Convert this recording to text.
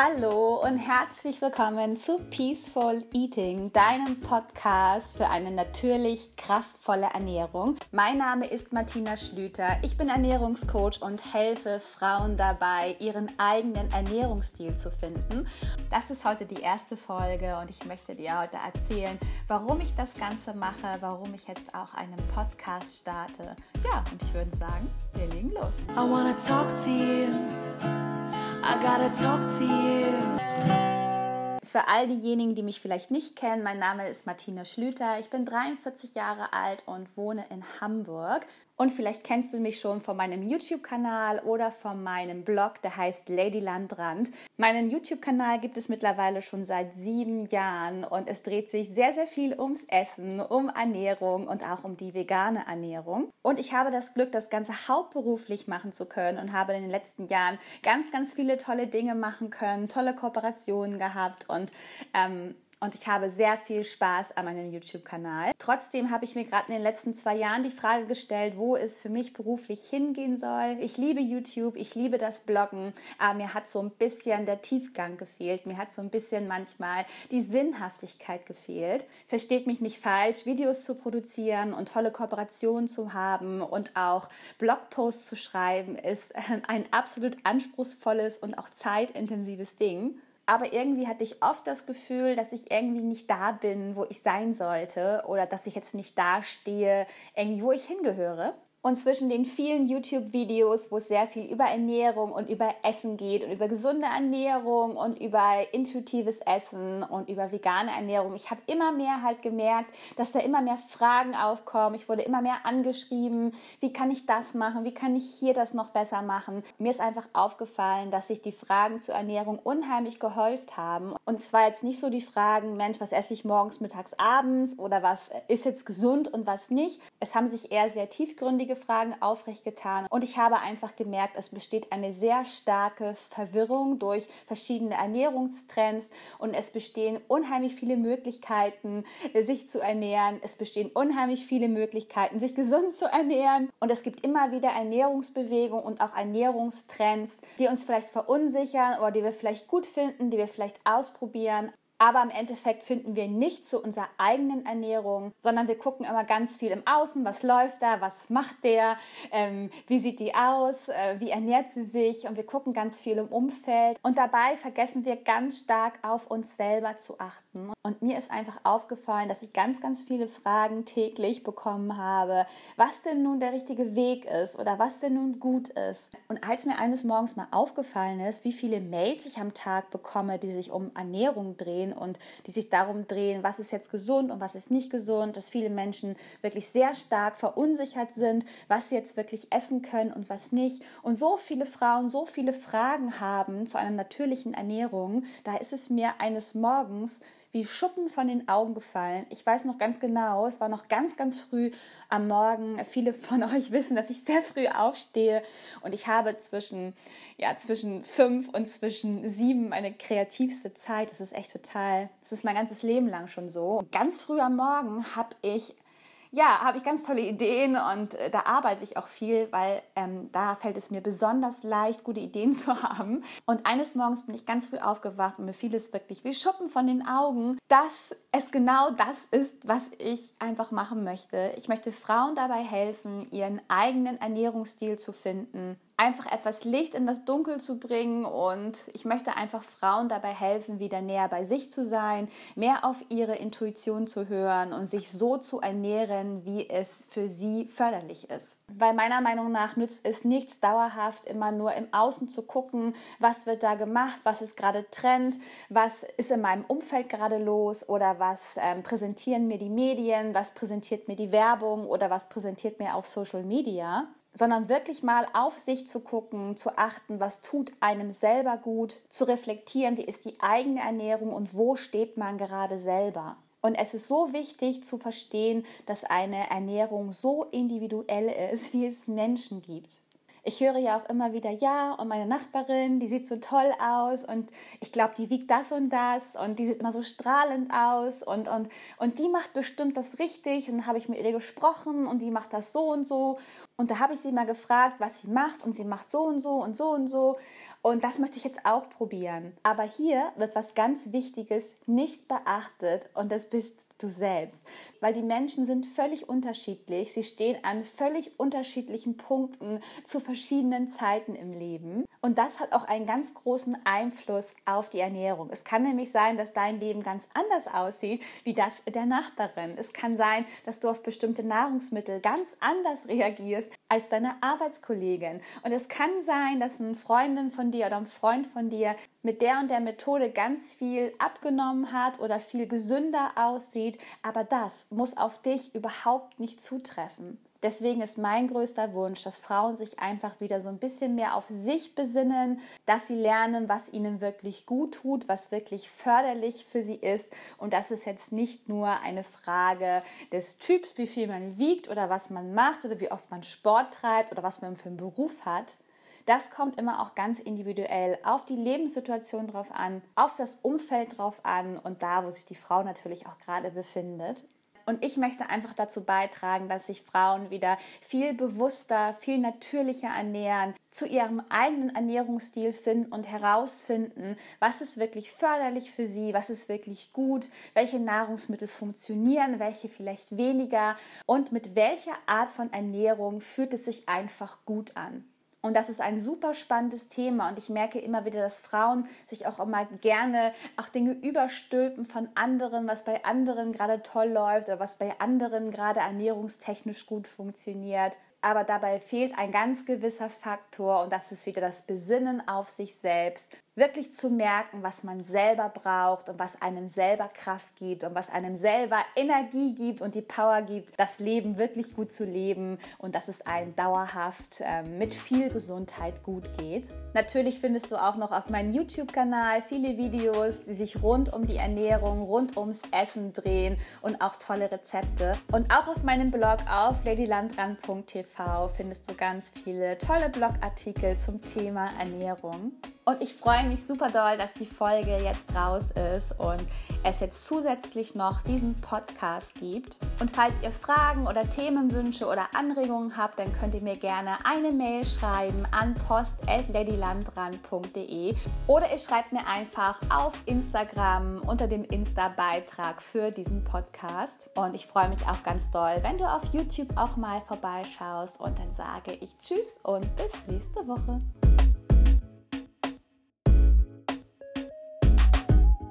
Hallo und herzlich willkommen zu Peaceful Eating, deinem Podcast für eine natürlich kraftvolle Ernährung. Mein Name ist Martina Schlüter. Ich bin Ernährungscoach und helfe Frauen dabei, ihren eigenen Ernährungsstil zu finden. Das ist heute die erste Folge und ich möchte dir heute erzählen, warum ich das Ganze mache, warum ich jetzt auch einen Podcast starte. Ja, und ich würde sagen, wir legen los. I wanna talk to you. Für all diejenigen, die mich vielleicht nicht kennen, mein Name ist Martina Schlüter. Ich bin 43 Jahre alt und wohne in Hamburg. Und vielleicht kennst du mich schon von meinem YouTube-Kanal oder von meinem Blog, der heißt Lady Landrand. Meinen YouTube-Kanal gibt es mittlerweile schon seit sieben Jahren und es dreht sich sehr, sehr viel ums Essen, um Ernährung und auch um die vegane Ernährung. Und ich habe das Glück, das Ganze hauptberuflich machen zu können und habe in den letzten Jahren ganz, ganz viele tolle Dinge machen können, tolle Kooperationen gehabt und ähm, und ich habe sehr viel Spaß an meinem YouTube-Kanal. Trotzdem habe ich mir gerade in den letzten zwei Jahren die Frage gestellt, wo es für mich beruflich hingehen soll. Ich liebe YouTube, ich liebe das Bloggen, aber mir hat so ein bisschen der Tiefgang gefehlt. Mir hat so ein bisschen manchmal die Sinnhaftigkeit gefehlt. Versteht mich nicht falsch, Videos zu produzieren und tolle Kooperationen zu haben und auch Blogposts zu schreiben, ist ein absolut anspruchsvolles und auch zeitintensives Ding aber irgendwie hatte ich oft das Gefühl, dass ich irgendwie nicht da bin, wo ich sein sollte oder dass ich jetzt nicht da stehe, irgendwie wo ich hingehöre. Und zwischen den vielen YouTube-Videos, wo es sehr viel über Ernährung und über Essen geht und über gesunde Ernährung und über intuitives Essen und über vegane Ernährung, ich habe immer mehr halt gemerkt, dass da immer mehr Fragen aufkommen. Ich wurde immer mehr angeschrieben, wie kann ich das machen, wie kann ich hier das noch besser machen. Mir ist einfach aufgefallen, dass sich die Fragen zur Ernährung unheimlich gehäuft haben. Und es war jetzt nicht so die Fragen, Mensch, was esse ich morgens, mittags, abends oder was ist jetzt gesund und was nicht. Es haben sich eher sehr tiefgründig wichtige Fragen aufrecht getan und ich habe einfach gemerkt, es besteht eine sehr starke Verwirrung durch verschiedene Ernährungstrends und es bestehen unheimlich viele Möglichkeiten, sich zu ernähren. Es bestehen unheimlich viele Möglichkeiten, sich gesund zu ernähren und es gibt immer wieder Ernährungsbewegungen und auch Ernährungstrends, die uns vielleicht verunsichern oder die wir vielleicht gut finden, die wir vielleicht ausprobieren. Aber im Endeffekt finden wir nicht zu unserer eigenen Ernährung, sondern wir gucken immer ganz viel im Außen, was läuft da, was macht der, ähm, wie sieht die aus, äh, wie ernährt sie sich? Und wir gucken ganz viel im Umfeld. Und dabei vergessen wir ganz stark auf uns selber zu achten. Und mir ist einfach aufgefallen, dass ich ganz, ganz viele Fragen täglich bekommen habe, was denn nun der richtige Weg ist oder was denn nun gut ist. Und als mir eines Morgens mal aufgefallen ist, wie viele Mails ich am Tag bekomme, die sich um Ernährung drehen, und die sich darum drehen, was ist jetzt gesund und was ist nicht gesund, dass viele Menschen wirklich sehr stark verunsichert sind, was sie jetzt wirklich essen können und was nicht. Und so viele Frauen so viele Fragen haben zu einer natürlichen Ernährung, da ist es mir eines Morgens wie Schuppen von den Augen gefallen. Ich weiß noch ganz genau, es war noch ganz, ganz früh am Morgen. Viele von euch wissen, dass ich sehr früh aufstehe und ich habe zwischen, ja, zwischen fünf und zwischen sieben meine kreativste Zeit. Das ist echt total, das ist mein ganzes Leben lang schon so. Ganz früh am Morgen habe ich ja, habe ich ganz tolle Ideen und äh, da arbeite ich auch viel, weil ähm, da fällt es mir besonders leicht, gute Ideen zu haben. Und eines Morgens bin ich ganz früh aufgewacht und mir fiel es wirklich wie Schuppen von den Augen, dass es genau das ist, was ich einfach machen möchte. Ich möchte Frauen dabei helfen, ihren eigenen Ernährungsstil zu finden, einfach etwas Licht in das Dunkel zu bringen und ich möchte einfach Frauen dabei helfen, wieder näher bei sich zu sein, mehr auf ihre Intuition zu hören und sich so zu ernähren, wie es für sie förderlich ist. Weil meiner Meinung nach nützt es nichts dauerhaft immer nur im Außen zu gucken, was wird da gemacht, was ist gerade Trend, was ist in meinem Umfeld gerade los oder was ähm, präsentieren mir die Medien, was präsentiert mir die Werbung oder was präsentiert mir auch Social Media sondern wirklich mal auf sich zu gucken, zu achten, was tut einem selber gut, zu reflektieren, wie ist die eigene Ernährung und wo steht man gerade selber. Und es ist so wichtig zu verstehen, dass eine Ernährung so individuell ist, wie es Menschen gibt ich höre ja auch immer wieder, ja, und meine Nachbarin, die sieht so toll aus und ich glaube, die wiegt das und das und die sieht immer so strahlend aus und, und, und die macht bestimmt das richtig und habe ich mit ihr gesprochen und die macht das so und so. Und da habe ich sie mal gefragt, was sie macht und sie macht so und so und so und so Und das möchte ich jetzt auch probieren. Aber hier wird was ganz Wichtiges nicht beachtet und das bist du selbst. Weil die Menschen sind völlig unterschiedlich. Sie stehen an völlig unterschiedlichen Punkten zu verschiedenen Zeiten im Leben. Und das hat auch einen ganz großen Einfluss auf die Ernährung. Es kann nämlich sein, dass dein Leben ganz anders aussieht wie das der Nachbarin. Es kann sein, dass du auf bestimmte Nahrungsmittel ganz anders reagierst als deine Arbeitskollegin. Und es kann sein, dass eine Freundin von dir oder ein Freund von dir mit der und der Methode ganz viel abgenommen hat oder viel gesünder aussieht. Aber das muss auf dich überhaupt nicht zutreffen. Deswegen ist mein größter Wunsch, dass Frauen sich einfach wieder so ein bisschen mehr auf sich besinnen, dass sie lernen, was ihnen wirklich gut tut, was wirklich förderlich für sie ist. Und das ist jetzt nicht nur eine Frage des Typs, wie viel man wiegt oder was man macht oder wie oft man Sport treibt oder was man für einen Beruf hat. Das kommt immer auch ganz individuell auf die Lebenssituation drauf an, auf das Umfeld drauf an und da, wo sich die Frau natürlich auch gerade befindet. Und ich möchte einfach dazu beitragen, dass sich Frauen wieder viel bewusster, viel natürlicher ernähren, zu ihrem eigenen Ernährungsstil finden und herausfinden, was ist wirklich förderlich für sie, was ist wirklich gut, welche Nahrungsmittel funktionieren, welche vielleicht weniger und mit welcher Art von Ernährung fühlt es sich einfach gut an. Und das ist ein super spannendes Thema. Und ich merke immer wieder, dass Frauen sich auch immer gerne auch Dinge überstülpen von anderen, was bei anderen gerade toll läuft oder was bei anderen gerade ernährungstechnisch gut funktioniert. Aber dabei fehlt ein ganz gewisser Faktor und das ist wieder das Besinnen auf sich selbst, wirklich zu merken, was man selber braucht und was einem selber Kraft gibt und was einem selber Energie gibt und die Power gibt, das Leben wirklich gut zu leben und dass es einem dauerhaft äh, mit viel Gesundheit gut geht. Natürlich findest du auch noch auf meinem YouTube-Kanal viele Videos, die sich rund um die Ernährung, rund ums Essen drehen und auch tolle Rezepte. Und auch auf meinem Blog auf ladylandrand.tv findest du ganz viele tolle Blogartikel zum Thema Ernährung. Und ich freue mich super doll, dass die Folge jetzt raus ist und es jetzt zusätzlich noch diesen Podcast gibt. Und falls ihr Fragen oder Themenwünsche oder Anregungen habt, dann könnt ihr mir gerne eine Mail schreiben an post.ladylandrand.de oder ihr schreibt mir einfach auf Instagram unter dem Insta-Beitrag für diesen Podcast. Und ich freue mich auch ganz doll, wenn du auf YouTube auch mal vorbeischaust und dann sage ich Tschüss und bis nächste Woche.